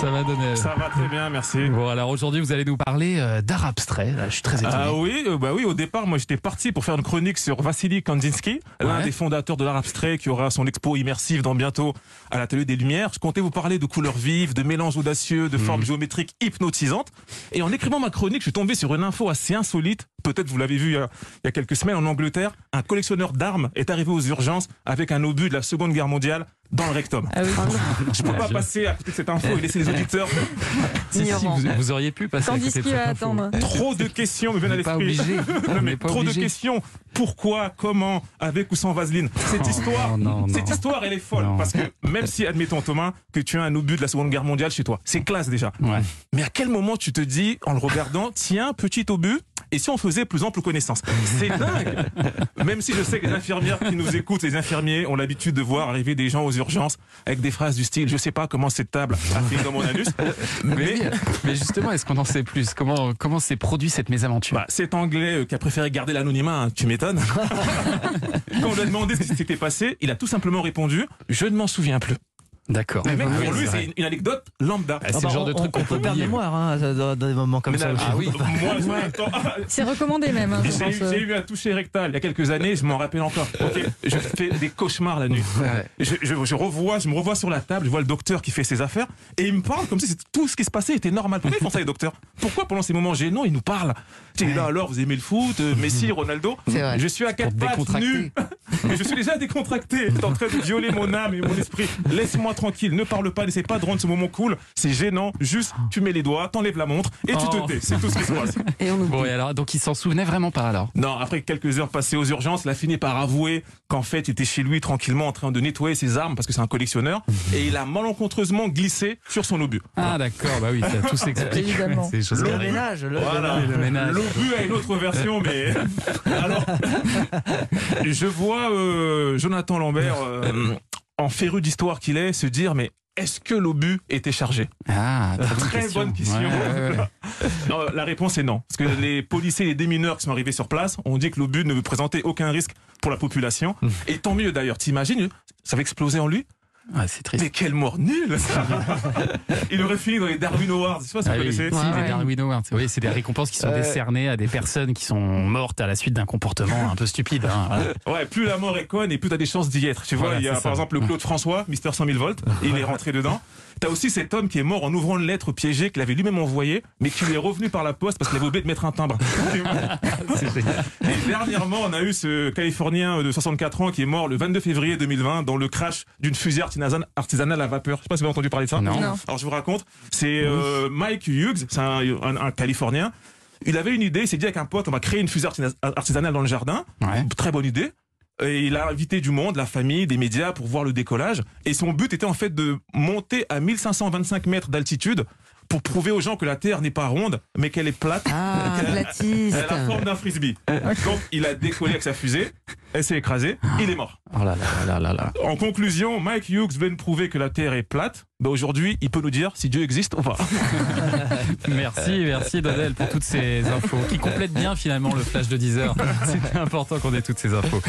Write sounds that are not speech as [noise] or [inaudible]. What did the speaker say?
Ça va donner. Ça va très bien, merci. Bon, alors aujourd'hui, vous allez nous parler euh, d'art abstrait. Là, je suis très étonné. Ah oui, euh, bah oui, au départ, moi j'étais parti pour faire une chronique sur Vassili Kandinsky, l'un Ouais. des fondateurs de l'art abstrait qui aura son expo immersive dans bientôt à l'atelier des Lumières. Je comptais vous parler de couleurs vives, de mélanges audacieux, de Mhm. formes géométriques hypnotisantes. Et en écrivant ma chronique, je suis tombé sur une info assez insolite. Peut-être vous l'avez vu il y, a, il y a quelques semaines en Angleterre. Un collectionneur d'armes est arrivé aux urgences avec un obus de la Seconde Guerre mondiale dans le rectum. Ah oui. [laughs] Je peux pas passer à côté de cette info et laisser les [laughs] auditeurs. Si, vous, vous auriez pu passer à Tandis côté de qu'il cette va info. attendre. Trop de questions me viennent à l'esprit. obligé. [laughs] Trop de obligé. questions. Pourquoi, comment, avec ou sans vaseline? Cette Oh, histoire, non, non, cette non. histoire, elle est folle. Non. Parce que même si, admettons Thomas, que tu as un obus de la Seconde Guerre mondiale chez toi, c'est classe déjà. Ouais. Mais à quel moment tu te dis, en le regardant, tiens, petit obus, et si on faisait plus ample connaissance. C'est [laughs] dingue. Même si je sais que les infirmières qui nous écoutent, les infirmiers, ont l'habitude de voir arriver des gens aux urgences avec des phrases du style, je sais pas comment cette table a dans mon anus, [laughs] Mais, justement, est-ce qu'on en sait plus? Comment comment s'est produit cette mésaventure? Bah, cet Anglais euh, qui a préféré garder l'anonymat, hein, tu m'étonnes. [laughs] Quand on lui a demandé ce qui s'était passé, il a tout simplement répondu Je ne m'en souviens plus. D'accord. Mais mec, pour lui, c'est une, anecdote lambda. Ah, c'est Ah le genre de truc qu'on on peut peut perdre mémoire hein, dans dans des moments comme Mais ça. ah oui. [laughs] [laughs] C'est recommandé même. hein, J'ai eu, un toucher rectal il y a quelques années, je m'en rappelle encore. Je fais des cauchemars la nuit. Ouais. Je, je- je revois, je me revois sur la table, je vois le docteur qui fait ses affaires et il me parle comme si tout ce qui se passait était normal. Pourquoi ils font ça les docteurs? Pourquoi pendant ces moments gênants ils nous parlent Tu es là alors, vous aimez le foot, euh, Messi, Ronaldo C'est vrai. Je suis à quatre pattes nu. [laughs] Mais [laughs] je suis déjà décontracté. T'es en train de violer mon âme et mon esprit. Laisse-moi tranquille, ne parle pas, n'essaie pas de rendre ce moment cool. C'est gênant. Juste, tu mets les doigts, t'enlèves la montre et tu Oh. te tais. C'est tout ce qui se passe. Et on oublie. Bon, et alors, donc il s'en souvenait vraiment pas alors? Non, après quelques heures passées aux urgences, il a fini par avouer qu'en fait, il était chez lui tranquillement en train de nettoyer ses armes parce que c'est un collectionneur [laughs] et il a malencontreusement glissé sur son obus. Ah, d'accord, bah oui, ça tout s'explique. Le ménage. le- Voilà. Le ménage. L'obus a une autre version, mais [laughs] alors je vois Jonathan Lambert euh, en féru d'histoire qu'il est se dire mais est-ce que l'obus était chargé? Ah, très, bonne Très question. bonne question. Ouais, ouais, ouais. Non, La réponse est non. Parce que les policiers et les démineurs qui sont arrivés sur place ont dit que l'obus ne présentait aucun risque pour la population. Et tant mieux d'ailleurs. T'imagines, ça va exploser en lui? Ah, c'est triste. Mais quelle mort nulle [laughs] Il aurait fini dans les Darwin Awards. Je sais pas si Ah vous oui, connaissez. si, Ouais. les Darwin Awards. Oui, c'est des récompenses qui sont Euh. décernées à des personnes qui sont mortes à la suite d'un comportement un peu stupide. hein, voilà. Ouais, plus la mort est conne et plus t'as des chances d'y être. Tu vois, Voilà, il y a par ça. exemple le Claude François, Mister 100 000 volts, il est rentré dedans. T'as aussi cet homme qui est mort en ouvrant une lettre piégée qu'il avait lui-même envoyée, mais qui lui est revenu par la poste parce qu'il avait oublié de mettre un timbre. [laughs] Et dernièrement, on a eu ce Californien de 64 ans qui est mort le 22 février 2020 dans le crash d'une fusée artisanale, artisanale à vapeur. Je sais pas si vous avez entendu parler de ça. Non. Non. Alors je vous raconte, c'est euh, Mike Hughes, c'est un, un- un Californien. Il avait une idée, il s'est dit avec un pote, on va créer une fusée artisanale dans le jardin. Ouais. Très bonne idée. Et il a invité du monde, la famille, des médias pour voir le décollage. Et son but était en fait de monter à 1525 mètres d'altitude pour prouver aux gens que la Terre n'est pas ronde, mais qu'elle est plate. Ah, [laughs] elle a la forme d'un frisbee. Donc il a décollé avec sa fusée, elle s'est écrasée, il est mort. Oh là là là là là. En conclusion, Mike Hughes vient de prouver que la Terre est plate. Ben aujourd'hui, il peut nous dire si Dieu existe ou pas. [laughs] Merci, merci Dodel pour toutes ces infos qui complètent bien finalement le flash de 10 heures. [laughs] C'était important qu'on ait toutes ces infos.